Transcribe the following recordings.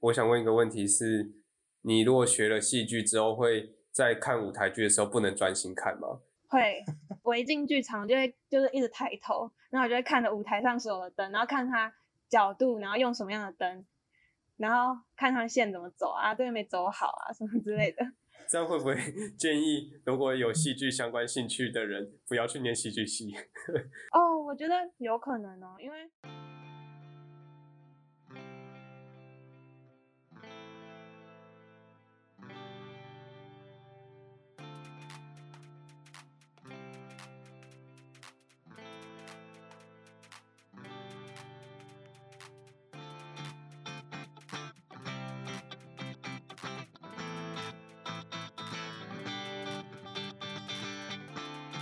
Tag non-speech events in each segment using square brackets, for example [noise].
我想问一个问题是，你如果学了戏剧之后，会在看舞台剧的时候不能专心看吗？会，我一进剧场就会就是一直抬头，然后我就会看着舞台上所有的灯，然后看它角度，然后用什么样的灯，然后看它线怎么走啊，对没走好啊，什么之类的。[laughs] 这样会不会 [laughs] 建议如果有戏剧相关兴趣的人不要去念戏剧系？[laughs] 哦，我觉得有可能哦，因为。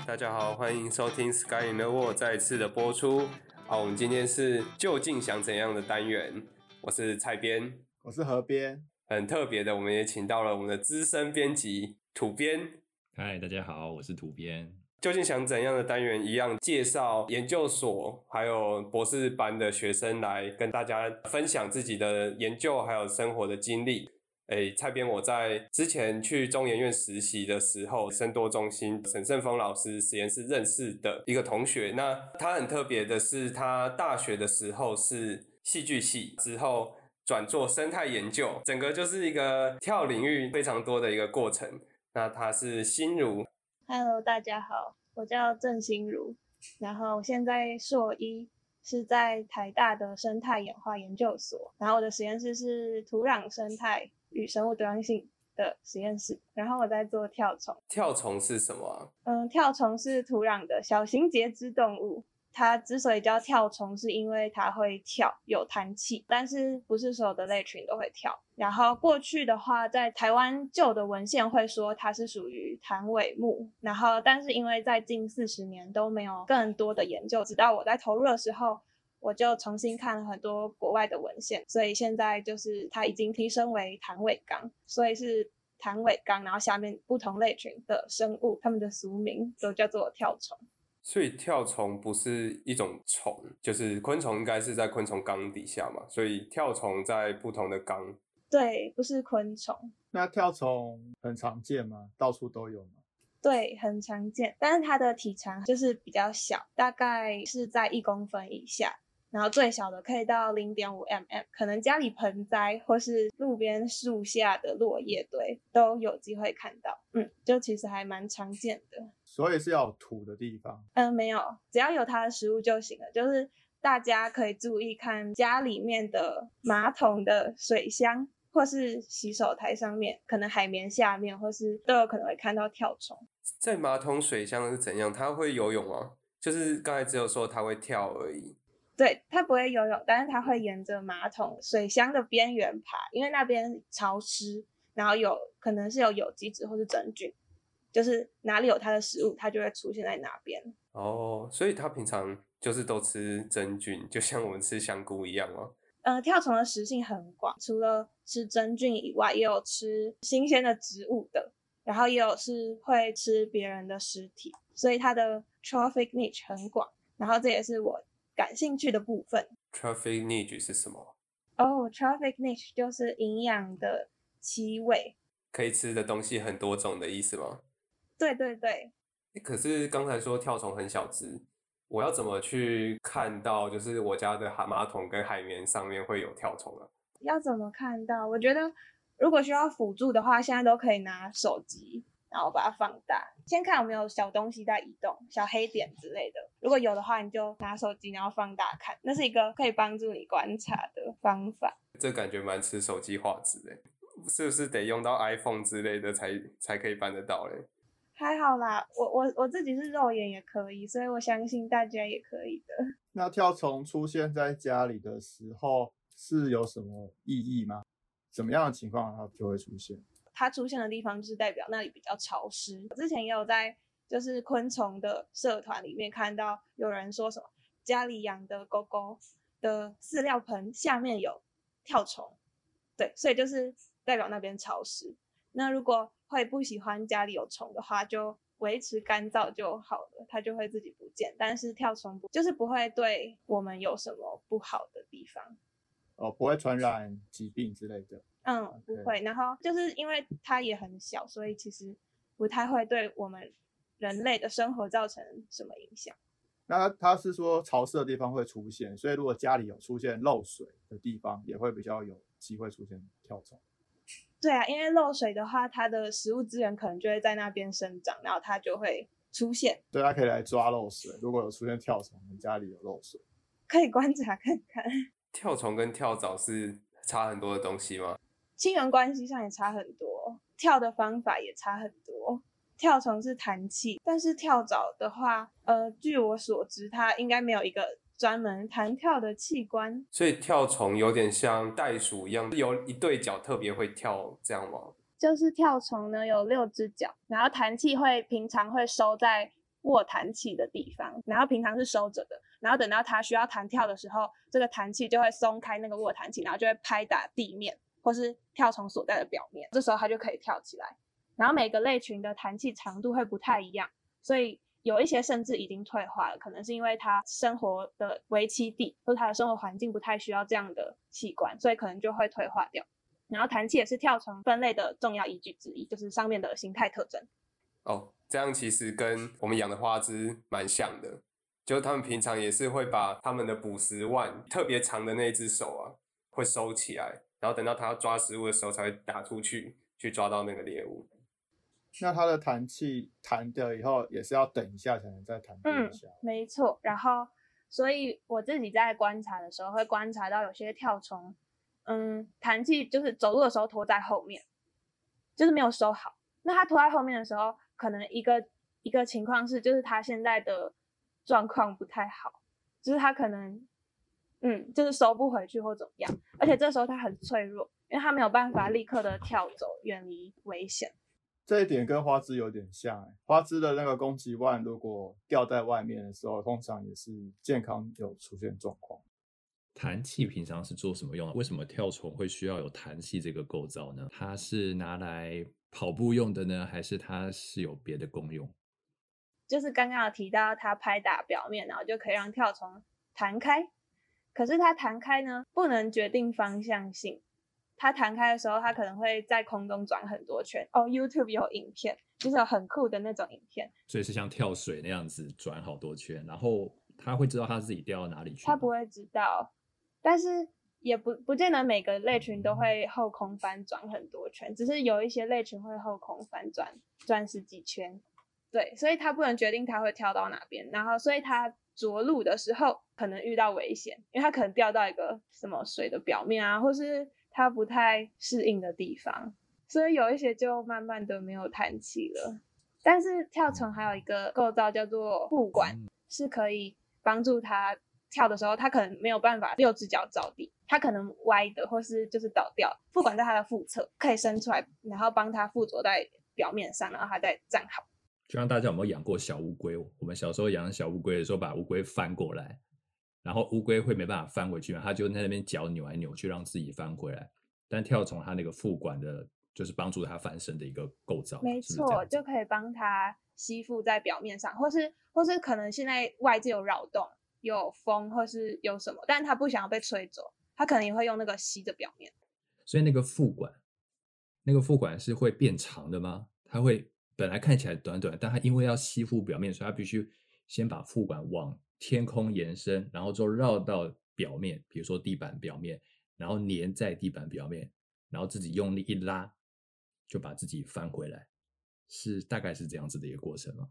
大家好，欢迎收听《Sky in the World》再一次的播出。好，我们今天是究竟想怎样的单元？我是蔡编，我是何编。很特别的，我们也请到了我们的资深编辑土编。嗨，大家好，我是土编。究竟想怎样的单元？一样介绍研究所还有博士班的学生来跟大家分享自己的研究还有生活的经历。哎，蔡编，我在之前去中研院实习的时候，深多中心沈胜峰老师实验室认识的一个同学。那他很特别的是，他大学的时候是戏剧系，之后转做生态研究，整个就是一个跳领域非常多的一个过程。那他是心如，Hello，大家好，我叫郑心如，然后现在硕一。是在台大的生态演化研究所，然后我的实验室是土壤生态与生物多样性的实验室，然后我在做跳虫。跳虫是什么？嗯，跳虫是土壤的小型节肢动物。它之所以叫跳虫，是因为它会跳，有弹气，但是不是所有的类群都会跳。然后过去的话，在台湾旧的文献会说它是属于弹尾目，然后但是因为在近四十年都没有更多的研究，直到我在投入的时候，我就重新看了很多国外的文献，所以现在就是它已经提升为弹尾纲，所以是弹尾纲，然后下面不同类群的生物，它们的俗名都叫做跳虫。所以跳虫不是一种虫，就是昆虫应该是在昆虫纲底下嘛。所以跳虫在不同的纲。对，不是昆虫。那跳虫很常见吗？到处都有吗？对，很常见，但是它的体长就是比较小，大概是在一公分以下。然后最小的可以到零点五 mm，可能家里盆栽或是路边树下的落叶堆都有机会看到。嗯，就其实还蛮常见的。所以是要土的地方？嗯，没有，只要有它的食物就行了。就是大家可以注意看家里面的马桶的水箱，或是洗手台上面，可能海绵下面，或是都有可能会看到跳虫。在马桶水箱是怎样？它会游泳吗？就是刚才只有说它会跳而已。对，它不会游泳，但是它会沿着马桶水箱的边缘爬，因为那边潮湿，然后有可能是有有机质或是真菌，就是哪里有它的食物，它就会出现在哪边。哦，所以它平常就是都吃真菌，就像我们吃香菇一样哦？呃，跳虫的食性很广，除了吃真菌以外，也有吃新鲜的植物的，然后也有是会吃别人的尸体，所以它的 trophic niche 很广。然后这也是我。感兴趣的部分，traffic niche 是什么？哦，traffic niche 就是营养的七味，可以吃的东西很多种的意思吗？对对对。可是刚才说跳虫很小只，我要怎么去看到？就是我家的海马桶跟海绵上面会有跳虫啊？要怎么看到？我觉得如果需要辅助的话，现在都可以拿手机。然后把它放大，先看有没有小东西在移动，小黑点之类的。如果有的话，你就拿手机然后放大看，那是一个可以帮助你观察的方法。这感觉蛮吃手机画质的，是不是得用到 iPhone 之类的才才可以办得到嘞？还好啦，我我我自己是肉眼也可以，所以我相信大家也可以的。[laughs] 那跳虫出现在家里的时候是有什么意义吗？怎么样的情况它就会出现？它出现的地方就是代表那里比较潮湿。之前也有在就是昆虫的社团里面看到有人说什么家里养的狗狗的饲料盆下面有跳虫，对，所以就是代表那边潮湿。那如果会不喜欢家里有虫的话，就维持干燥就好了，它就会自己不见。但是跳虫不就是不会对我们有什么不好的地方。哦，不会传染疾病之类的。嗯，不会。然后就是因为它也很小，所以其实不太会对我们人类的生活造成什么影响。那它是说潮湿的地方会出现，所以如果家里有出现漏水的地方，也会比较有机会出现跳虫。对啊，因为漏水的话，它的食物资源可能就会在那边生长，然后它就会出现。对，它可以来抓漏水。如果有出现跳虫，你家里有漏水，可以观察看看，[laughs] 跳虫跟跳蚤是差很多的东西吗？亲缘关系上也差很多，跳的方法也差很多。跳虫是弹气，但是跳蚤的话，呃，据我所知，它应该没有一个专门弹跳的器官。所以跳虫有点像袋鼠一样，有一对脚特别会跳，这样吗？就是跳虫呢有六只脚，然后弹气会平常会收在握弹器的地方，然后平常是收着的，然后等到它需要弹跳的时候，这个弹气就会松开那个握弹器，然后就会拍打地面或是跳虫所在的表面，这时候它就可以跳起来。然后每个类群的弹气长度会不太一样，所以有一些甚至已经退化了，可能是因为它生活的为栖地或者它的生活环境不太需要这样的器官，所以可能就会退化掉。然后弹气也是跳虫分类的重要依据之一，就是上面的形态特征。哦，这样其实跟我们养的花枝蛮像的，就他们平常也是会把他们的捕食腕特别长的那只手啊，会收起来，然后等到它要抓食物的时候才会打出去，去抓到那个猎物。那它的弹气弹掉以后也是要等一下才能再弹嗯。，没错。然后，所以我自己在观察的时候，会观察到有些跳虫，嗯，弹气就是走路的时候拖在后面，就是没有收好。那它拖在后面的时候，可能一个一个情况是，就是它现在的状况不太好，就是它可能，嗯，就是收不回去或怎么样。而且这时候它很脆弱，因为它没有办法立刻的跳走，远离危险。这一点跟花枝有点像、欸，花枝的那个攻击腕如果掉在外面的时候，通常也是健康有出现状况。弹气平常是做什么用的？为什么跳虫会需要有弹气这个构造呢？它是拿来跑步用的呢，还是它是有别的功用？就是刚刚有提到它拍打表面，然后就可以让跳虫弹开。可是它弹开呢，不能决定方向性。它弹开的时候，它可能会在空中转很多圈。哦，YouTube 有影片，就是有很酷的那种影片。所以是像跳水那样子转好多圈，然后它会知道它自己掉到哪里去吗。它不会知道，但是也不不见得每个类群都会后空翻转很多圈，只是有一些类群会后空翻转转十几圈。对，所以它不能决定它会跳到哪边，然后所以它着陆的时候可能遇到危险，因为它可能掉到一个什么水的表面啊，或是它不太适应的地方，所以有一些就慢慢的没有弹气了。但是跳虫还有一个构造叫做腹管，嗯是可以帮助它跳的时候，它可能没有办法六只脚着地，它可能歪的或是就是倒掉。腹管在它的腹侧可以伸出来，然后帮它附着在表面上，然后它再站好。就像大家有没有养过小乌龟？我们小时候养小乌龟的时候，把乌龟翻过来，然后乌龟会没办法翻回去嘛，它就在那边脚扭来扭去，让自己翻回来。但跳虫它那个腹管的，就是帮助它翻身的一个构造，没是是这错，就可以帮它吸附在表面上，或是或是可能现在外界有扰动、有风或是有什么，但是它不想要被吹走，它可能也会用那个吸着表面。所以那个腹管，那个腹管是会变长的吗？它会本来看起来短短，但它因为要吸附表面，所以它必须先把副管往天空延伸，然后就绕到表面，比如说地板表面，然后粘在地板表面，然后自己用力一拉，就把自己翻回来，是大概是这样子的一个过程吗？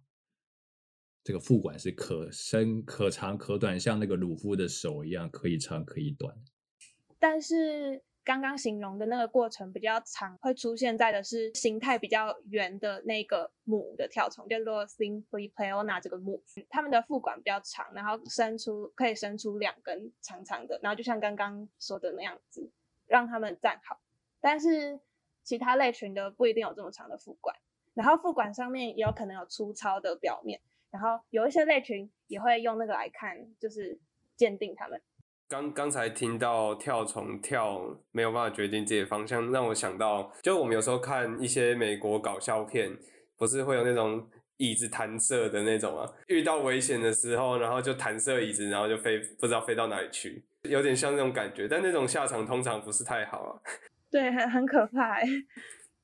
这个腹管是可伸可长可短，像那个鲁夫的手一样，可以长可以短。但是刚刚形容的那个过程比较长，会出现在的是形态比较圆的那个母的跳虫，叫做 Symphypleona 这个母，它们的腹管比较长，然后伸出可以伸出两根长长的，然后就像刚刚说的那样子，让它们站好。但是其他类群的不一定有这么长的腹管，然后腹管上面也有可能有粗糙的表面，然后有一些类群也会用那个来看，就是鉴定它们。刚刚才听到跳虫跳没有办法决定自己的方向，让我想到，就我们有时候看一些美国搞笑片，不是会有那种椅子弹射的那种啊，遇到危险的时候，然后就弹射椅子，然后就飞，不知道飞到哪里去。有点像那种感觉，但那种下场通常不是太好啊。[laughs] 对，很很可怕哎。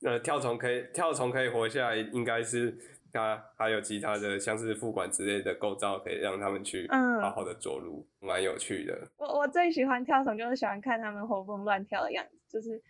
呃，跳虫可以跳虫可以活下来，应该是它还有其他的，像是副管之类的构造，可以让他们去好好的着陆，蛮有趣的。我我最喜欢跳虫，就是喜欢看他们活蹦乱跳的样子，就是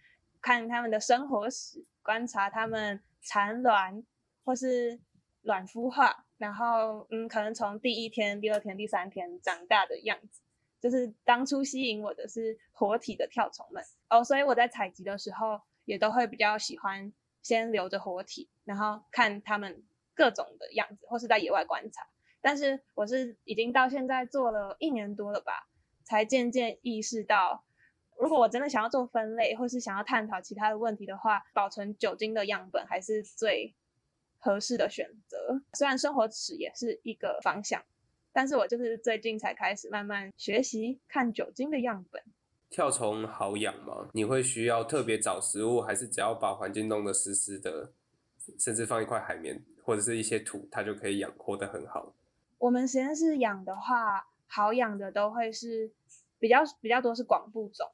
看他们的生活史，观察他们产卵或是卵孵化，然后嗯，可能从第一天、第二天、第三天长大的样子。就是当初吸引我的是活体的跳虫们哦，所以我在采集的时候也都会比较喜欢先留着活体，然后看他们各种的样子，或是在野外观察。但是我是已经到现在做了一年多了吧，才渐渐意识到，如果我真的想要做分类，或是想要探讨其他的问题的话，保存酒精的样本还是最合适的选择。虽然生活史也是一个方向。但是我就是最近才开始慢慢学习看酒精的样本。跳虫好养吗？你会需要特别找食物，还是只要把环境弄得湿湿的，甚至放一块海绵或者是一些土，它就可以养活得很好？我们实验室养的话，好养的都会是比较比较多是广布种，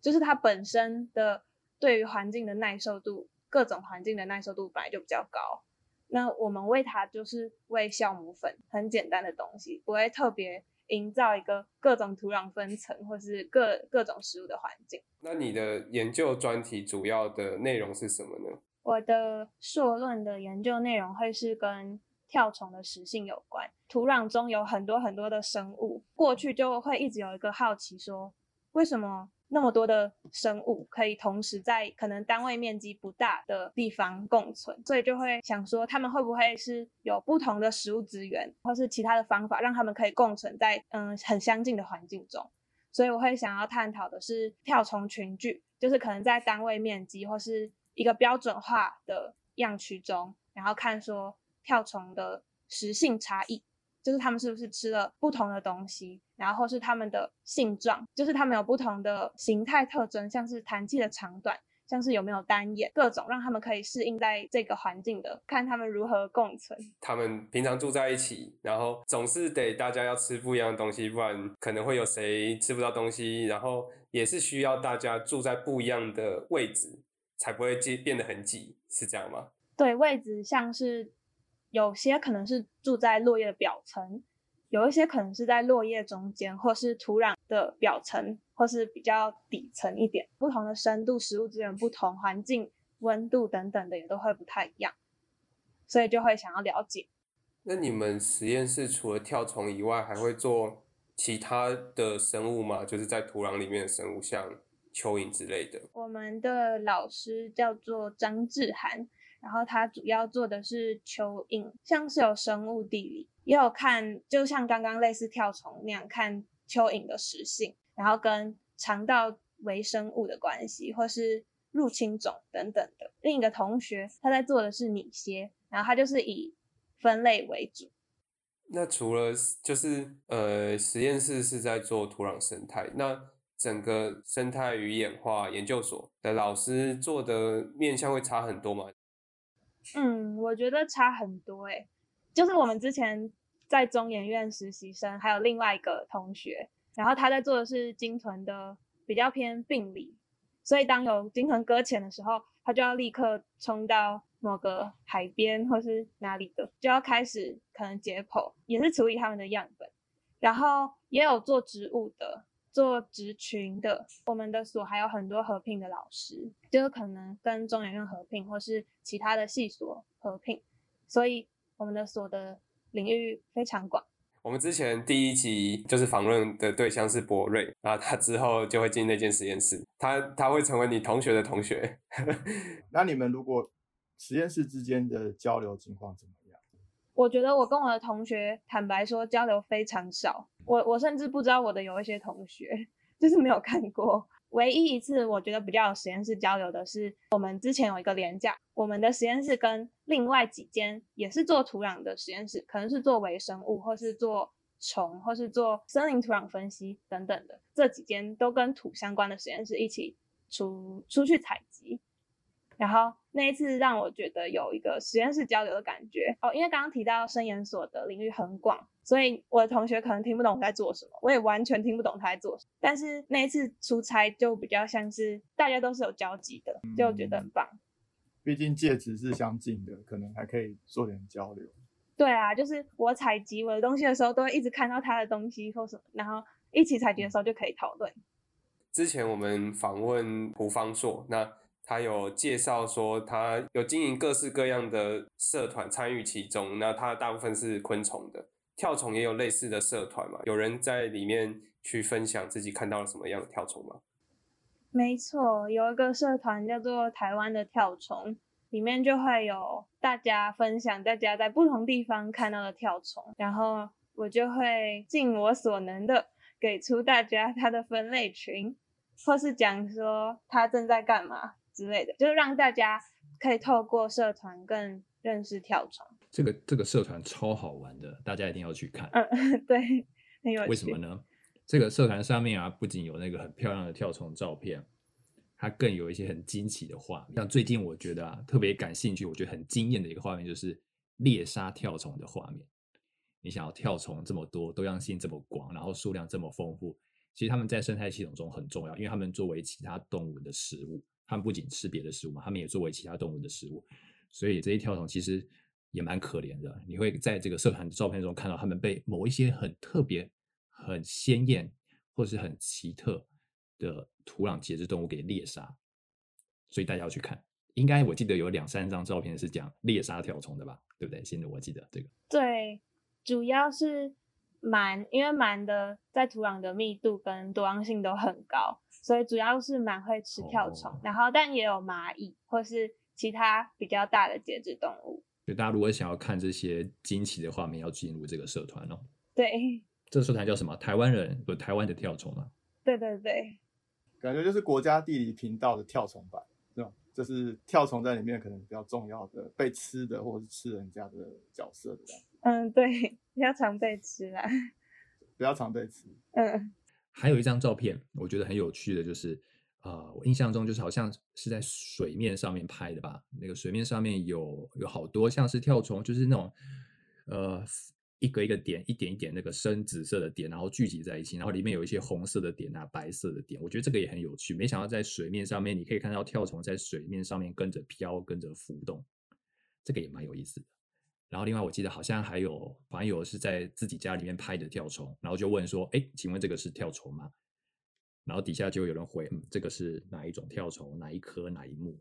就是它本身的对于环境的耐受度，各种环境的耐受度本来就比较高。那我们喂它就是喂酵母粉，很简单的东西，不会特别营造一个各种土壤分层或是各各种食物的环境。那你的研究专题主要的内容是什么呢？我的硕论的研究内容会是跟跳虫的食性有关。土壤中有很多很多的生物，过去就会一直有一个好奇说，为什么？那么多的生物可以同时在可能单位面积不大的地方共存，所以就会想说，他们会不会是有不同的食物资源，或是其他的方法，让他们可以共存在嗯很相近的环境中？所以我会想要探讨的是跳虫群聚，就是可能在单位面积或是一个标准化的样区中，然后看说跳虫的食性差异。就是他们是不是吃了不同的东西，然后是他们的性状，就是他们有不同的形态特征，像是弹气的长短，像是有没有单眼，各种让他们可以适应在这个环境的，看他们如何共存。他们平常住在一起，然后总是得大家要吃不一样的东西，不然可能会有谁吃不到东西。然后也是需要大家住在不一样的位置，才不会变变得很挤，是这样吗？对，位置像是。有些可能是住在落叶的表层，有一些可能是在落叶中间，或是土壤的表层，或是比较底层一点。不同的深度，食物资源不同，环境温度等等的也都会不太一样，所以就会想要了解。那你们实验室除了跳虫以外，还会做其他的生物吗？就是在土壤里面的生物，像蚯蚓之类的。我们的老师叫做张志涵。然后他主要做的是蚯蚓，像是有生物地理，也有看，就像刚刚类似跳虫那样看蚯蚓的食性，然后跟肠道微生物的关系，或是入侵种等等的。另一个同学他在做的是拟蝎，然后他就是以分类为主。那除了就是呃实验室是在做土壤生态，那整个生态与演化研究所的老师做的面向会差很多吗？嗯，我觉得差很多诶，就是我们之前在中研院实习生，还有另外一个同学，然后他在做的是鲸豚的比较偏病理，所以当有鲸豚搁浅的时候，他就要立刻冲到某个海边或是哪里的，就要开始可能解剖，也是处理他们的样本，然后也有做植物的。做职群的，我们的所还有很多合聘的老师，就是可能跟中研院合聘，或是其他的系所合聘，所以我们的所的领域非常广。我们之前第一集就是访问的对象是博瑞，然后他之后就会进那间实验室，他他会成为你同学的同学。[laughs] 那你们如果实验室之间的交流情况怎么？我觉得我跟我的同学，坦白说交流非常少。我我甚至不知道我的有一些同学，就是没有看过。唯一一次我觉得比较有实验室交流的是，我们之前有一个连假，我们的实验室跟另外几间也是做土壤的实验室，可能是做微生物，或是做虫，或是做森林土壤分析等等的，这几间都跟土相关的实验室一起出出去采集。然后那一次让我觉得有一个实验室交流的感觉哦，因为刚刚提到生研所的领域很广，所以我的同学可能听不懂我在做什么，我也完全听不懂他在做什么。但是那一次出差就比较像是大家都是有交集的，就觉得很棒。毕竟介质是相近的，可能还可以做点交流。对啊，就是我采集我的东西的时候，都会一直看到他的东西或什么，然后一起采集的时候就可以讨论。之前我们访问胡方硕，那。他有介绍说，他有经营各式各样的社团，参与其中。那他大部分是昆虫的，跳虫也有类似的社团嘛？有人在里面去分享自己看到了什么样的跳虫吗？没错，有一个社团叫做台湾的跳虫，里面就会有大家分享大家在不同地方看到的跳虫，然后我就会尽我所能的给出大家它的分类群，或是讲说它正在干嘛。之类的，就是让大家可以透过社团更认识跳虫。这个这个社团超好玩的，大家一定要去看。嗯，[laughs] 对，很有趣。为什么呢？这个社团上面啊，不仅有那个很漂亮的跳虫照片，它更有一些很惊奇的画面。像最近我觉得啊，特别感兴趣，我觉得很惊艳的一个画面，就是猎杀跳虫的画面。你想要跳虫这么多，多样性这么广，然后数量这么丰富，其实它们在生态系统中很重要，因为它们作为其他动物的食物。他们不仅吃别的食物嘛，他们也作为其他动物的食物，所以这些跳虫其实也蛮可怜的。你会在这个社团的照片中看到他们被某一些很特别、很鲜艳或是很奇特的土壤节肢动物给猎杀，所以大家要去看。应该我记得有两三张照片是讲猎杀跳虫的吧？对不对？现在我记得这个。对，主要是螨，因为螨的在土壤的密度跟多样性都很高。所以主要是蛮会吃跳虫，然后但也有蚂蚁或是其他比较大的节肢动物。所以大家如果想要看这些惊奇的画面，要进入这个社团哦。对，[laughs] 这个社团叫什么？台湾人不？台湾的跳虫啊？[laughs] 对对对，感觉就是国家地理频道的跳虫版，是吧？就是跳虫在里面可能比较重要的被吃的或者是吃人家的角色的样子。嗯，对，[laughs] 比较常被吃啦。比较常被吃。嗯。还有一张照片，我觉得很有趣的，就是啊，我印象中就是好像是在水面上面拍的吧。那个水面上面有有好多像是跳虫，就是那种呃一个一个点，一点一点那个深紫色的点，然后聚集在一起，然后里面有一些红色的点啊，白色的点。我觉得这个也很有趣。没想到在水面上面，你可以看到跳虫在水面上面跟着飘，跟着浮动，这个也蛮有意思的。然后另外我记得好像还有网友是在自己家里面拍的跳虫，然后就问说：“哎，请问这个是跳虫吗？”然后底下就有人回：“嗯，这个是哪一种跳虫？哪一颗？哪一目？”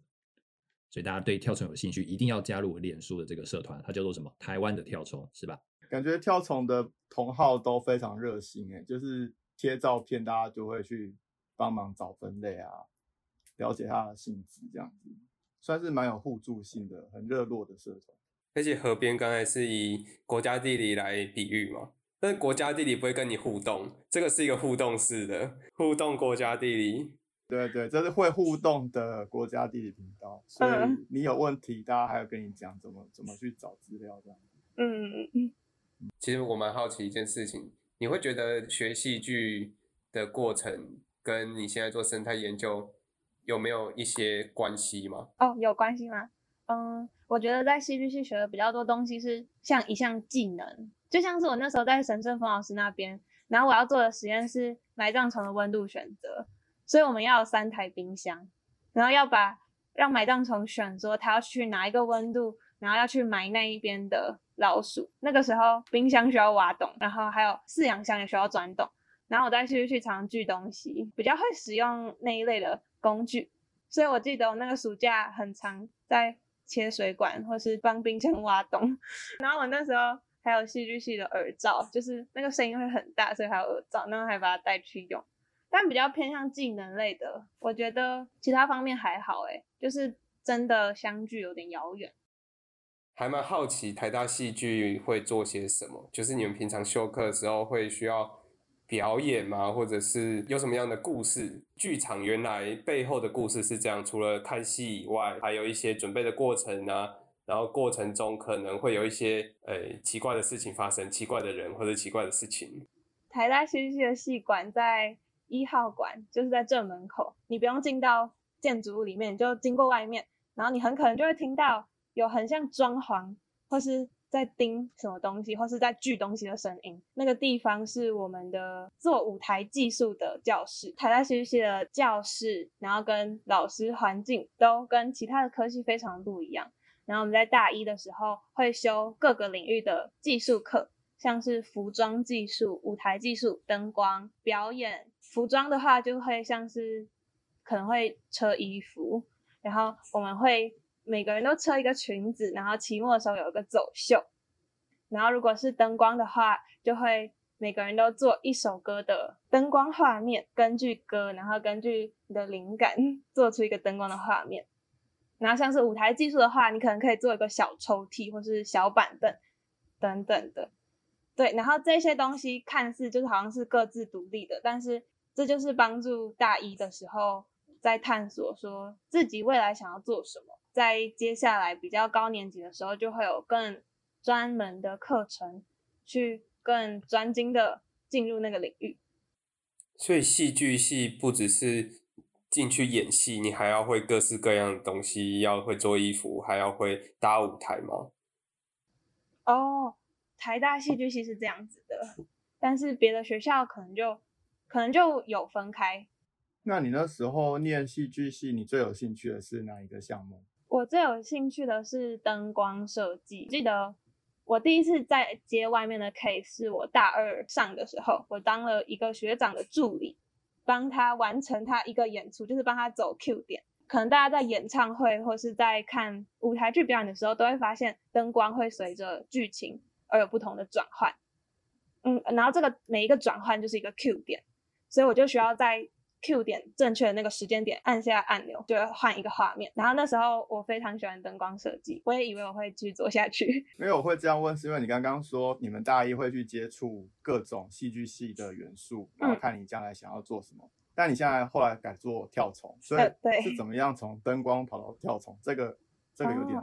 所以大家对跳虫有兴趣，一定要加入脸书的这个社团，它叫做什么？台湾的跳虫是吧？感觉跳虫的同号都非常热心，哎，就是贴照片，大家就会去帮忙找分类啊，了解它的性质，这样子算是蛮有互助性的，很热络的社团。而且河边刚才是以国家地理来比喻嘛，但是国家地理不会跟你互动，这个是一个互动式的互动国家地理。对对，这是会互动的国家地理频道，所以你有问题，大家还要跟你讲怎么怎么去找资料这样。嗯嗯嗯。其实我蛮好奇一件事情，你会觉得学戏剧的过程跟你现在做生态研究有没有一些关系吗？哦，有关系吗？嗯，我觉得在戏剧系学的比较多东西是像一项技能，就像是我那时候在沈胜峰老师那边，然后我要做的实验是埋葬虫的温度选择，所以我们要有三台冰箱，然后要把让埋葬虫选说它要去哪一个温度，然后要去埋那一边的老鼠。那个时候冰箱需要挖洞，然后还有饲养箱也需要钻洞，然后我在戏剧系常锯东西，比较会使用那一类的工具，所以我记得我那个暑假很长在。切水管或是帮冰箱挖洞，然后我那时候还有戏剧系的耳罩，就是那个声音会很大，所以还有耳罩，然后还把它带去用。但比较偏向技能类的，我觉得其他方面还好，诶就是真的相距有点遥远。还蛮好奇台大戏剧会做些什么，就是你们平常休课的时候会需要。表演吗？或者是有什么样的故事？剧场原来背后的故事是这样。除了看戏以外，还有一些准备的过程啊。然后过程中可能会有一些呃奇怪的事情发生，奇怪的人或者奇怪的事情。台大戏剧系的戏馆在一号馆，就是在正门口。你不用进到建筑物里面，就经过外面，然后你很可能就会听到有很像装潢或是在钉什么东西，或是在锯东西的声音。那个地方是我们的做舞台技术的教室，台大学习的教室，然后跟老师环境都跟其他的科系非常不一样。然后我们在大一的时候会修各个领域的技术课，像是服装技术、舞台技术、灯光、表演。服装的话就会像是可能会车衣服，然后我们会每个人都车一个裙子，然后期末的时候有一个走秀。然后如果是灯光的话，就会每个人都做一首歌的灯光画面，根据歌，然后根据你的灵感做出一个灯光的画面。然后像是舞台技术的话，你可能可以做一个小抽屉或是小板凳等等的。对，然后这些东西看似就是好像是各自独立的，但是这就是帮助大一的时候在探索说自己未来想要做什么，在接下来比较高年级的时候就会有更专门的课程，去更专精的进入那个领域。所以戏剧系不只是进去演戏，你还要会各式各样的东西，要会做衣服，还要会搭舞台吗？哦，台大戏剧系是这样子的，但是别的学校可能就。可能就有分开。那你那时候念戏剧系，你最有兴趣的是哪一个项目？我最有兴趣的是灯光设计。记得我第一次在接外面的 case 是我大二上的时候，我当了一个学长的助理，帮他完成他一个演出，就是帮他走 Q 点。可能大家在演唱会或是在看舞台剧表演的时候，都会发现灯光会随着剧情而有不同的转换。嗯，然后这个每一个转换就是一个 Q 点。所以我就需要在 Q 点正确的那个时间点按下按钮，就会换一个画面。然后那时候我非常喜欢灯光设计，我也以为我会继续做下去。因为我会这样问，是因为你刚刚说你们大一会去接触各种戏剧系的元素，然后看你将来想要做什么。但你现在后来改做跳虫，所以是怎么样从灯光跑到跳虫？这个这个有点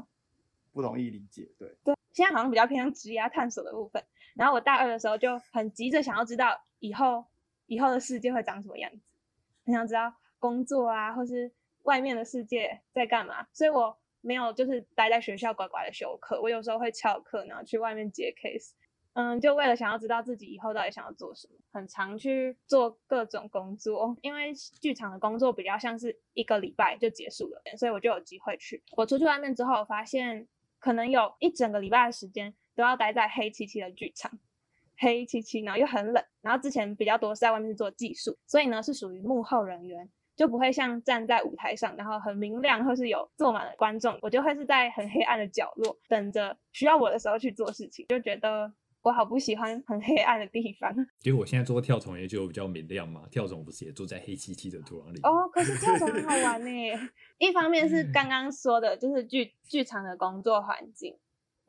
不容易理解。对对，现在好像比较偏向职业探索的部分。然后我大二的时候就很急着想要知道以后。以后的世界会长什么样子？很想知道工作啊，或是外面的世界在干嘛。所以我没有就是待在学校乖乖的修课，我有时候会翘课，然后去外面接 case。嗯，就为了想要知道自己以后到底想要做什么，很常去做各种工作。因为剧场的工作比较像是一个礼拜就结束了，所以我就有机会去。我出去外面之后，发现可能有一整个礼拜的时间都要待在黑漆漆的剧场。黑漆漆，然后又很冷，然后之前比较多是在外面做技术，所以呢是属于幕后人员，就不会像站在舞台上，然后很明亮或是有坐满了观众，我就会是在很黑暗的角落等着需要我的时候去做事情，就觉得我好不喜欢很黑暗的地方。[laughs] 结果我现在做跳虫也就比较明亮嘛，跳虫不是也住在黑漆漆的土壤里？哦，可是跳虫很好玩呢，一方面是刚刚说的，就是剧剧场的工作环境。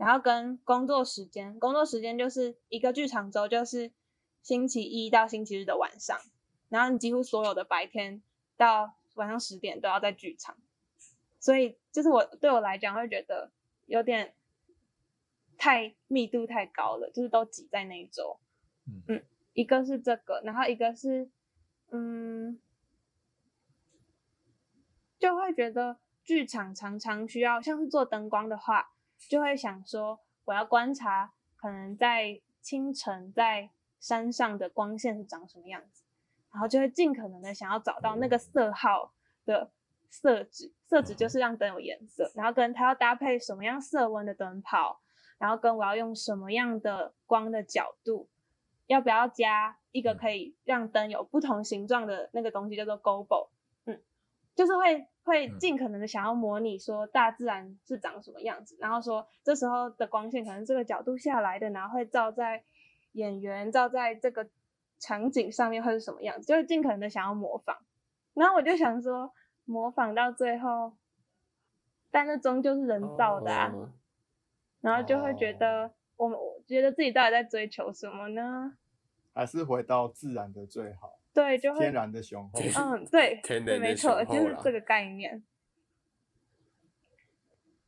然后跟工作时间，工作时间就是一个剧场周，就是星期一到星期日的晚上，然后你几乎所有的白天到晚上十点都要在剧场，所以就是我对我来讲会觉得有点太密度太高了，就是都挤在那一周。嗯，一个是这个，然后一个是嗯，就会觉得剧场常常需要像是做灯光的话。就会想说，我要观察可能在清晨在山上的光线是长什么样子，然后就会尽可能的想要找到那个色号的色纸，色纸就是让灯有颜色，然后跟它要搭配什么样色温的灯泡，然后跟我要用什么样的光的角度，要不要加一个可以让灯有不同形状的那个东西叫做 gobo，就是会。会尽可能的想要模拟说大自然是长什么样子，然后说这时候的光线可能这个角度下来的，然后会照在演员照在这个场景上面会是什么样子，就是尽可能的想要模仿。然后我就想说，模仿到最后，但那终究是人造的啊。然后就会觉得，我们我觉得自己到底在追求什么呢？还是回到自然的最好。对，就会天然的雄厚。嗯，对，天对，没错，就是这个概念。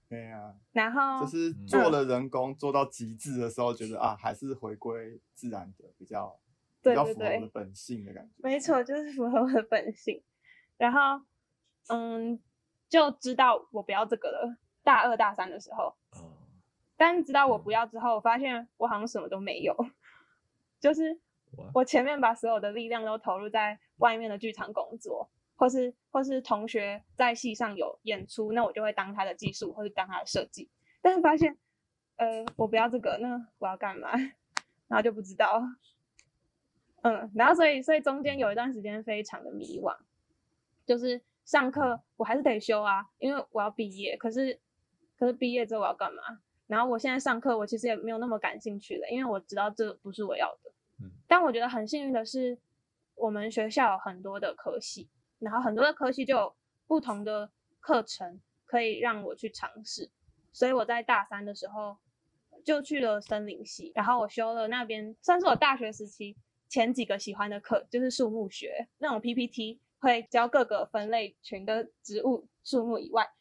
对啊。然后就是做了人工做到极致的时候，觉得啊，还是回归自然的比较比较符合我的本性的感觉。没错，就是符合我的本性。然后，嗯，就知道我不要这个了。大二大三的时候，哦，但是知道我不要之后，我发现我好像什么都没有，[laughs] 就是哇我前面把所有的力量都投入在外面的剧场工作，或是或是同学在戏上有演出，那我就会当他的技术或是当他的设计，但是发现，呃，我不要这个，那我要干嘛？然后就不知道，嗯，然后所以所以中间有一段时间非常的迷惘，就是上课我还是得修啊，因为我要毕业，可是可是毕业之后我要干嘛？然后我现在上课，我其实也没有那么感兴趣了，因为我知道这不是我要的。但我觉得很幸运的是，我们学校有很多的科系，然后很多的科系就有不同的课程可以让我去尝试。所以我在大三的时候就去了森林系，然后我修了那边算是我大学时期前几个喜欢的课，就是树木学那种 PPT 会教各个分类群的植物树木以外，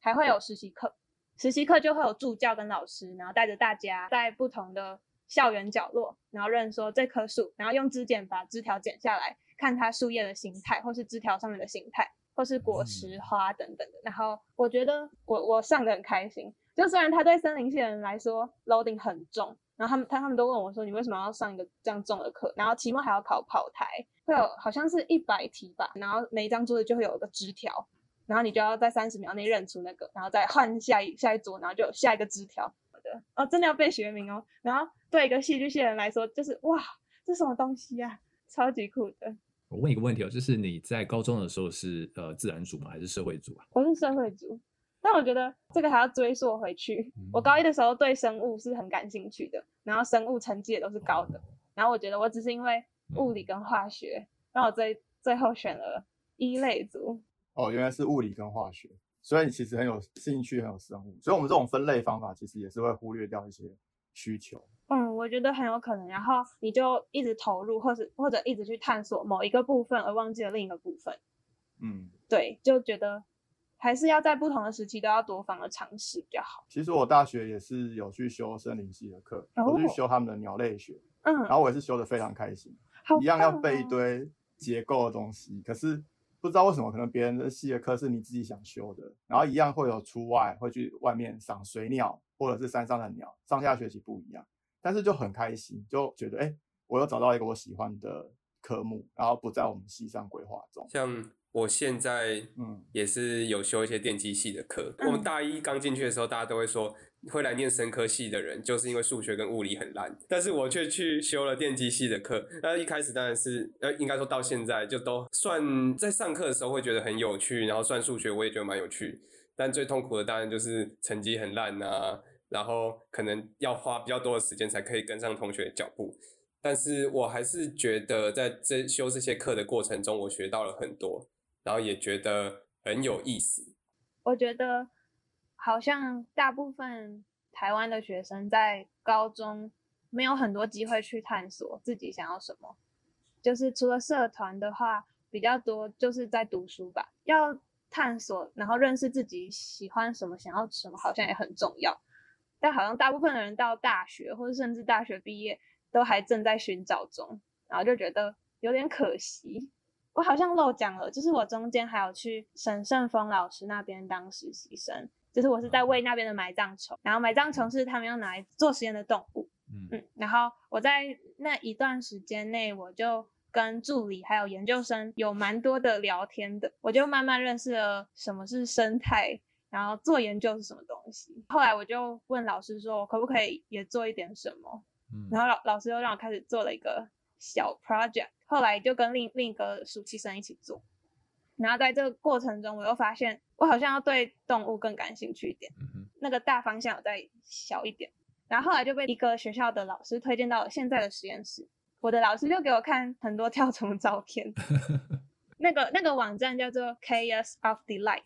还会有实习课。实习课就会有助教跟老师，然后带着大家在不同的校园角落，然后认说这棵树，然后用枝剪把枝条剪下来，看它树叶的形态，或是枝条上面的形态，或是果实、花等等的。然后我觉得我我上的很开心，就虽然它对森林系的人来说 loading 很重，然后他们他他们都问我说你为什么要上一个这样重的课？然后期末还要考跑台，会有好像是一百题吧，然后每一张桌子就会有一个枝条。然后你就要在三十秒内认出那个，然后再换下一下一桌，然后就有下一个枝条的哦，真的要背学名哦。然后对一个戏剧系人来说，就是哇，这什么东西呀、超级酷的。我问一个问题哦，就是你在高中的时候是呃自然组吗？还是社会组啊？我是社会组，但我觉得这个还要追溯回去。我高一的时候对生物是很感兴趣的，然后生物成绩也都是高的。然后我觉得我只是因为物理跟化学，让我最最后选了一类组。哦，原来是物理跟化学，所以你其实很有兴趣，很有生物，所以我们这种分类方法其实也是会忽略掉一些需求。嗯，我觉得很有可能。然后你就一直投入，或者或者一直去探索某一个部分，而忘记了另一个部分。嗯，对，就觉得还是要在不同的时期都要多方的尝试比较好。其实我大学也是有去修森林系的课，我去哦修他们的鸟类学，嗯，然后我也是修的非常开心，好一样要背一堆结构的东西，可是不知道为什么，可能别人的系的课是你自己想修的，然后一样会有出外，会去外面赏水鸟或者是山上的鸟，上下学期不一样，但是就很开心，就觉得哎、诶我又找到一个我喜欢的科目，然后不在我们系上规划中。像我现在嗯也是有修一些电机系的课。我们嗯大一刚进去的时候，大家都会说，会来念生科系的人，就是因为数学跟物理很烂。但是我却去修了电机系的课。那一开始当然是，呃，应该说到现在就都算在上课的时候会觉得很有趣，然后算数学我也觉得蛮有趣。但最痛苦的当然就是成绩很烂啊，然后可能要花比较多的时间才可以跟上同学的脚步。但是我还是觉得在这修这些课的过程中，我学到了很多，然后也觉得很有意思。我觉得好像大部分台湾的学生在高中没有很多机会去探索自己想要什么，就是除了社团的话，比较多就是在读书吧。要探索，然后认识自己喜欢什么、想要什么，好像也很重要。但好像大部分的人到大学，或者甚至大学毕业，都还正在寻找中，然后就觉得有点可惜。我好像漏讲了，就是我中间还有去沈胜峰老师那边当实习生，就是我是在喂那边的埋葬虫，然后埋葬虫是他们要拿来做实验的动物，嗯嗯，然后我在那一段时间内，我就跟助理还有研究生有蛮多的聊天的，我就慢慢认识了什么是生态，然后做研究是什么东西。后来我就问老师说，我可不可以也做一点什么？嗯然后老老师又让我开始做了一个小 project，后来就跟另另一个暑期生一起做。然后在这个过程中，我又发现我好像要对动物更感兴趣一点，嗯那个大方向有再小一点。然后后来就被一个学校的老师推荐到了现在的实验室，我的老师就给我看很多跳虫照片，[laughs] 那个那个网站叫做 Chaos of Delight，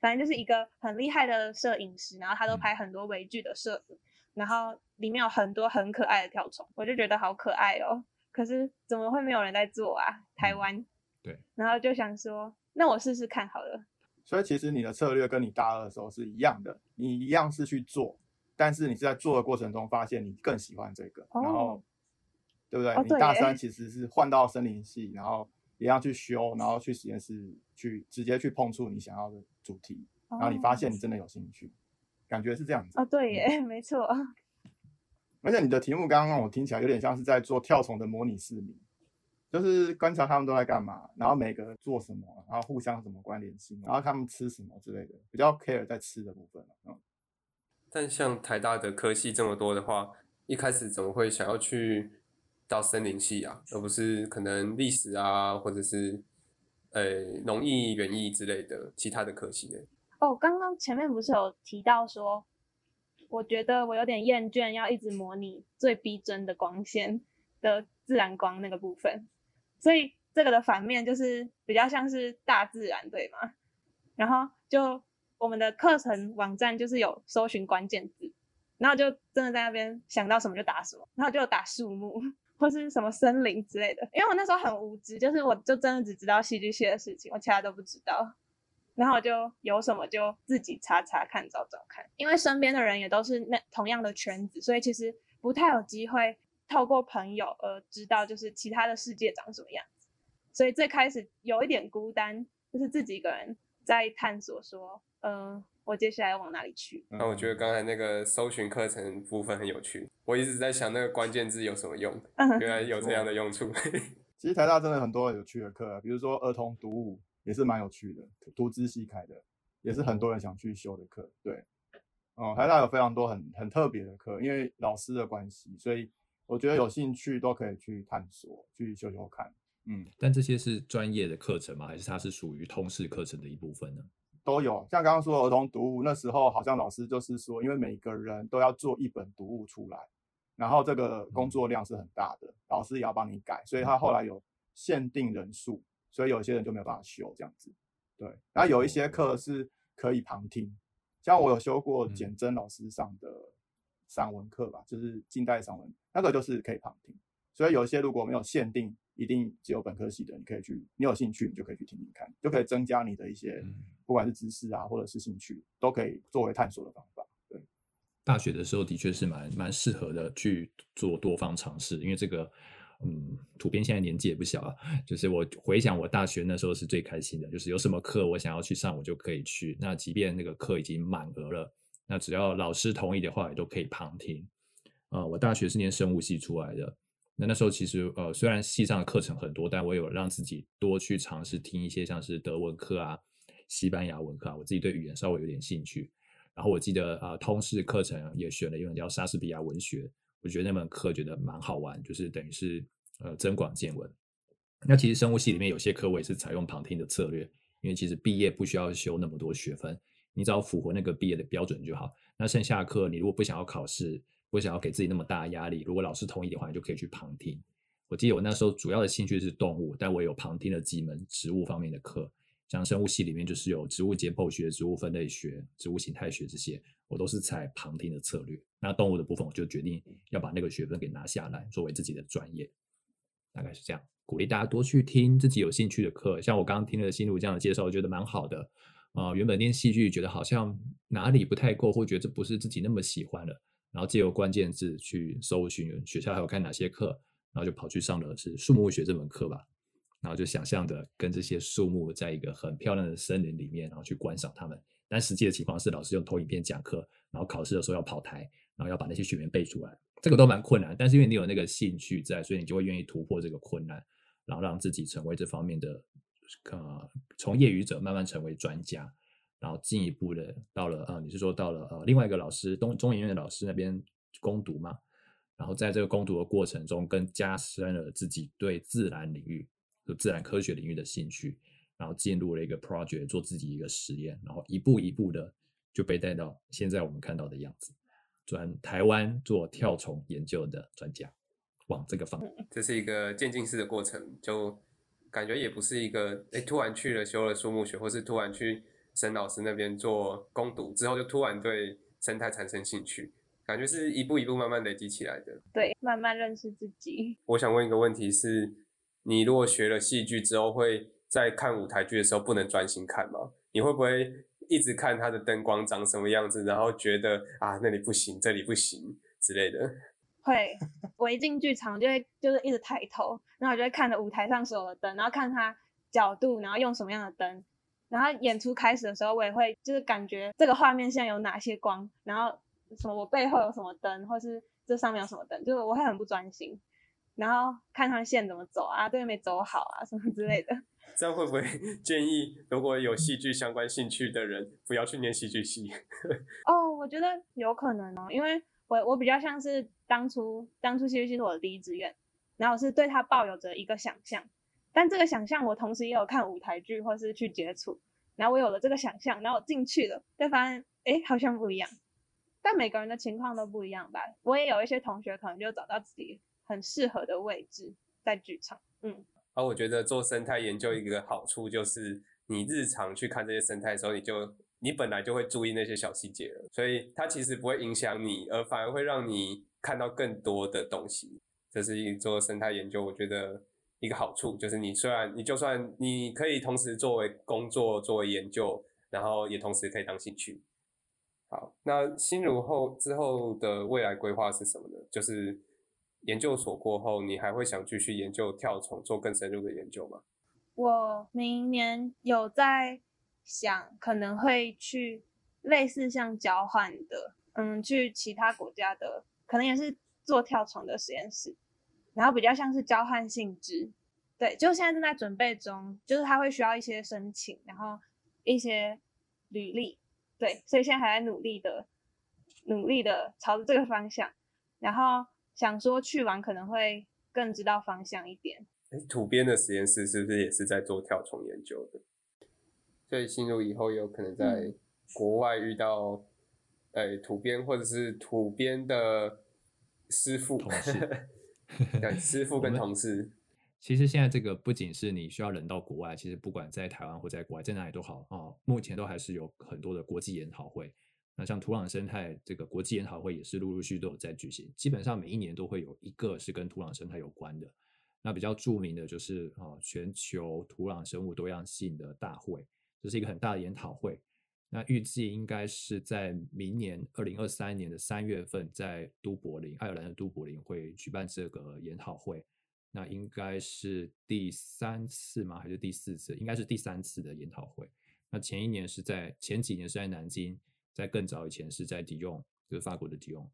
反正就是一个很厉害的摄影师，然后他都嗯拍很多微距的摄影，然后里面有很多很可爱的跳虫，我就觉得好可爱哦。可是怎么会没有人在做啊？台湾。对。然后就想说，那我试试看好了。所以其实你的策略跟你大二的时候是一样的，你一样是去做，但是你是在做的过程中发现你更喜欢这个，然后哦对不对？哦对你大三其实是换到森林系，然后也要去修，然后去实验室去直接去碰触你想要的主题，然后你发现你真的有兴趣，感觉是这样子。哦，对耶，[laughs] 没错。[laughs] 而且你的题目刚刚让我听起来有点像是在做跳虫的模拟市民，就是观察他们都在干嘛，然后每个人做什么，然后互相什么关联性，然后他们吃什么之类的，比较 care 在吃的部分嗯。但像台大的科系这么多的话，一开始怎么会想要去到森林系啊，而不是可能历史啊，或者是呃农艺、园艺之类的其他的科系呢？哦，刚刚前面不是有提到说。我觉得我有点厌倦要一直模拟最逼真的光线的自然光那个部分，所以这个的反面就是比较像是大自然，对吗？然后就我们的课程网站就是有搜寻关键字，然后就真的在那边想到什么就打什么，然后就打树木或是什么森林之类的，因为我那时候很无知，就是我就真的只知道戏剧系的事情，我其他都不知道。然后我就有什么就自己查查看、找找看，因为身边的人也都是那同样的圈子，所以其实不太有机会透过朋友而知道就是其他的世界长什么样子。所以最开始有一点孤单，就是自己一个人在探索，说，嗯，我接下来往哪里去？那我觉得刚才那个搜寻课程部分很有趣，我一直在想那个关键字有什么用，原来有这样的用处。[laughs] 其实台大真的很多有趣的课，比如说儿童读物。也是蛮有趣的，图资系开的，也是很多人想去修的课。对，哦，台大有非常多很很特别的课，因为老师的关系，所以我觉得有兴趣都可以去探索，去修修看。嗯，但这些是专业的课程吗？还是它是属于通识课程的一部分呢？都有，像刚刚说儿童读物，那时候好像老师就是说，因为每个人都要做一本读物出来，然后这个工作量是很大的，老师也要帮你改，所以他后来有限定人数。所以有些人就没有办法修这样子，对。然后有一些课是可以旁听，像我有修过简真老师上的散文课吧，就是近代散文，那个就是可以旁听。所以有一些如果没有限定，一定只有本科系的，你可以去，你有兴趣你就可以去听听看，就可以增加你的一些不管是知识啊或者是兴趣，都可以作为探索的方法。对。大学的时候的确是蛮蛮适合的去做多方尝试，因为这个。嗯，土编现在年纪也不小啊。就是我回想我大学那时候是最开心的，就是有什么课我想要去上，我就可以去。那即便那个课已经满额了，那只要老师同意的话，也都可以旁听。啊，我大学是念生物系出来的，那那时候其实呃，虽然系上的课程很多，但我有让自己多去尝试听一些像是德文课啊、西班牙文课啊。我自己对语言稍微有点兴趣。然后我记得啊，通识课程也选了一门叫莎士比亚文学。我觉得那门课觉得蛮好玩，就是等于是呃增广见闻。那其实生物系里面有些课我也是采用旁听的策略，因为其实毕业不需要修那么多学分，你只要符合那个毕业的标准就好。那剩下的课你如果不想要考试，不想要给自己那么大的压力，如果老师同意的话，你就可以去旁听。我记得我那时候主要的兴趣是动物，但我有旁听了几门植物方面的课。像生物系里面就是有植物解剖学、植物分类学、植物形态学这些，我都是采旁听的策略。那动物的部分，我就决定要把那个学分给拿下来，作为自己的专业。大概是这样，鼓励大家多去听自己有兴趣的课。像我刚刚听了新路这样的介绍，我觉得蛮好的。啊，原本念戏剧觉得好像哪里不太够，或觉得这不是自己那么喜欢的，然后借由关键字去搜寻学校还有看哪些课，然后就跑去上的是树木学这门课吧。然后就想象的跟这些树木在一个很漂亮的森林里面，然后去观赏它们。但实际的情况是，老师用投影片讲课，然后考试的时候要跑台，然后要把那些学员背出来，这个都蛮困难。但是因为你有那个兴趣在，所以你就会愿意突破这个困难，然后让自己成为这方面的呃，从业余者慢慢成为专家，然后进一步的到了呃，你是说到了呃另外一个老师东中研院的老师那边攻读嘛？然后在这个攻读的过程中，更加深了自己对自然领域。就自然科学领域的兴趣，然后进入了一个 project 做自己一个实验，然后一步一步的就被带到现在我们看到的样子，转台湾做跳虫研究的专家，往这个方向。这是一个渐进式的过程，就感觉也不是一个哎突然去了修了树木学，或是突然去沈老师那边做攻读之后就突然对生态产生兴趣，感觉是一步一步慢慢累积起来的。对，慢慢认识自己。我想问一个问题是。你如果学了戏剧之后，会在看舞台剧的时候不能专心看吗？你会不会一直看它的灯光长什么样子，然后觉得啊那里不行，这里不行之类的？会我一进剧场就会就是一直抬头，然后我就会看着舞台上所有的灯，然后看它角度，然后用什么样的灯，然后演出开始的时候，我也会就是感觉这个画面现在有哪些光，然后什么我背后有什么灯，或是这上面有什么灯，就是我会很不专心，然后看他线怎么走啊，对没走好啊什么之类的。[laughs] 这样会不会 [laughs] 建议如果有戏剧相关兴趣的人不要去念戏剧系？[laughs] 哦，我觉得有可能哦，因为我我比较像是当初当初戏剧系是我的第一志愿，然后我是对他抱有着一个想象，但这个想象我同时也有看舞台剧或是去接触，然后我有了这个想象，然后我进去了，就发现哎好像不一样，但每个人的情况都不一样吧。我也有一些同学可能就找到自己很适合的位置在剧场，嗯。而我觉得做生态研究一个好处就是，你日常去看这些生态的时候，你就你本来就会注意那些小细节了，所以它其实不会影响你，而反而会让你看到更多的东西。这是一做生态研究，我觉得一个好处就是，你虽然你就算你可以同时作为工作作为研究，然后也同时可以当兴趣。好，那新如后之后的未来规划是什么呢？就是。研究所过后，你还会想继续研究跳虫，做更深入的研究吗？我明年有在想，可能会去类似像交换的，嗯，去其他国家的，可能也是做跳虫的实验室，然后比较像是交换性质。对，就现在正在准备中，就是他会需要一些申请，然后一些履历，对，所以现在还在努力的，努力的朝着这个方向，然后。想说去完可能会更知道方向一点。哎，土边的实验室是不是也是在做跳虫研究的？所以新如以后有可能在国外遇到，哎，土边或者是土边的师傅，[laughs] [laughs] 对，师傅跟同事。其实现在这个不仅是你需要人到国外，其实不管在台湾或在国外，在哪里都好啊，目前都还是有很多的国际研讨会。那像土壤生态这个国际研讨会也是陆陆续续都有在举行，基本上每一年都会有一个是跟土壤生态有关的。那比较著名的就是啊全球土壤生物多样性的大会，这是一个很大的研讨会。那预计应该是在明年二零二三年的三月份，在都柏林，爱尔兰的都柏林会举办这个研讨会。那应该是第三次吗？还是第四次？应该是第三次的研讨会。那前一年是在前几年是在南京。在更早以前是在迪用，就是法国的迪用。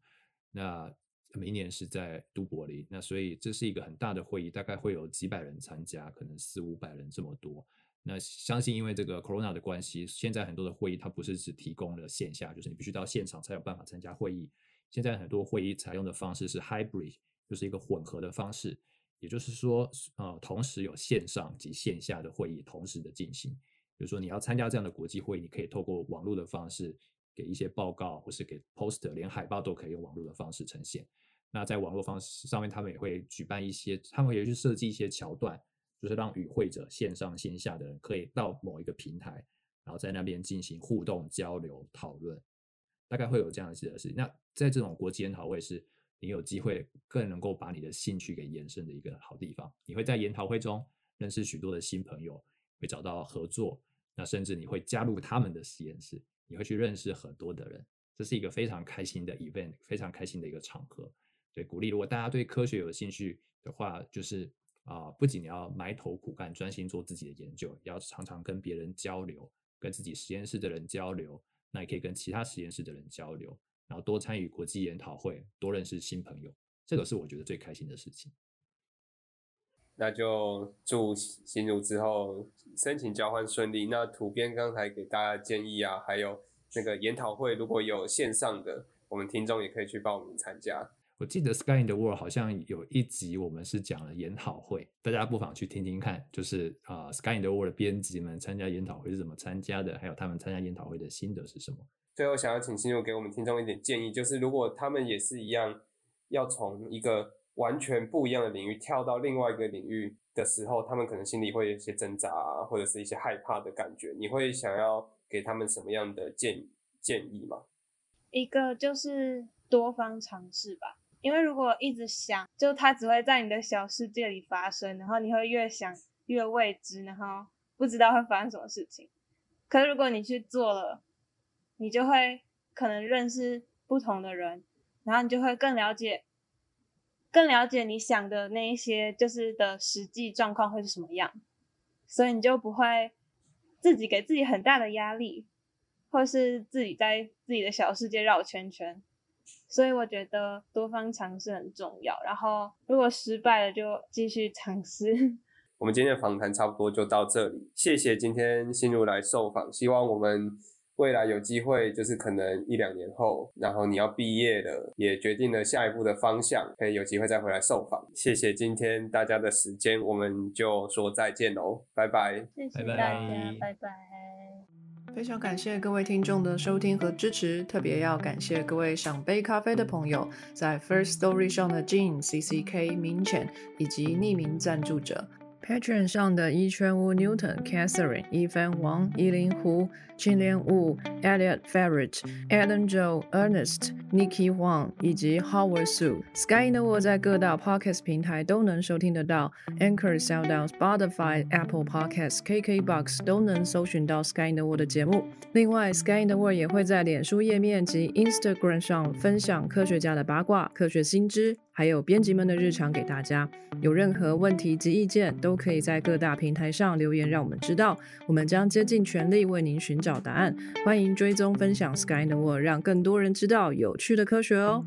那明年是在都柏林。那所以这是一个很大的会议，大概会有几百人参加，可能四五百人这么多。那相信因为这个 corona 的关系，现在很多的会议它不是只提供了线下，就是你必须到现场才有办法参加会议。现在很多会议采用的方式是 hybrid，就是一个混合的方式，也就是说，呃，同时有线上及线下的会议同时的进行。比如说你要参加这样的国际会议，你可以透过网络的方式。给一些报告，或是给 poster，连海报都可以用网络的方式呈现。那在网络方式上面，他们也会举办一些，他们也去设计一些桥段，就是让与会者线上线下的人可以到某一个平台，然后在那边进行互动、交流、讨论。大概会有这样子的事情。那在这种国际研讨会，是你有机会更能够把你的兴趣给延伸的一个好地方。你会在研讨会中认识许多的新朋友，会找到合作，那甚至你会加入他们的实验室。你会去认识很多的人，这是一个非常开心的 event，非常开心的一个场合。对，鼓励如果大家对科学有兴趣的话，就是啊，不仅要埋头苦干，专心做自己的研究，要常常跟别人交流，跟自己实验室的人交流，那也可以跟其他实验室的人交流，然后多参与国际研讨会，多认识新朋友，这个是我觉得最开心的事情。那就祝新入之后申请交换顺利。那图编刚才给大家建议啊，还有那个研讨会，如果有线上的，我们听众也可以去报名参加。我记得 Sky in the World 好像有一集我们是讲了研讨会，大家不妨去听听看。就是啊，Sky in the World 的编辑们参加研讨会是怎么参加的，还有他们参加研讨会的心得是什么。最后想要请新入给我们听众一点建议，就是如果他们也是一样，要从一个完全不一样的领域跳到另外一个领域的时候，他们可能心里会有一些挣扎，啊或者是一些害怕的感觉。你会想要给他们什么样的建建议吗？一个就是多方尝试吧，因为如果一直想，就它只会在你的小世界里发生，然后你会越想越未知，然后不知道会发生什么事情。可是如果你去做了，你就会可能认识不同的人，然后你就会更了解。更了解你想的那一些就是的实际状况会是什么样，所以你就不会自己给自己很大的压力，或是自己在自己的小世界绕圈圈。所以我觉得多方尝试很重要，然后如果失败了就继续尝试。[laughs] 我们今天的访谈差不多就到这里，谢谢今天心如来受访，希望我们未来有机会，就是可能一两年后，然后你要毕业了，也决定了下一步的方向，可以有机会再回来受访。谢谢今天大家的时间，我们就说再见喽，拜拜，谢谢大家，拜拜拜。非常感谢各位听众的收听和支持，特别要感谢各位想杯咖啡的朋友，在 First Story 上的 Jean、CCK、明浅以及匿名赞助者。Patreon 上的一圈屋 Newton、Catherine、一帆王、依林湖、青莲雾、Elliot Ferret、Adam Joe、Ernest、Nikki Huang 以及 Howard Su。Sky in the World 在各大 Podcast 平台都能收听得到，Anchor、SoundOn、Spotify、Apple Podcasts、KKBox 都能搜寻到 Sky in the World 的节目。另外，Sky in the World 也会在脸书页面及 Instagram 上分享科学家的八卦、科学新知，还有编辑们的日常给大家。有任何问题及意见，都可以在各大平台上留言，让我们知道，我们将竭尽全力为您寻找答案。欢迎追踪分享 Sky in the World，让更多人知道有趣的科学哦。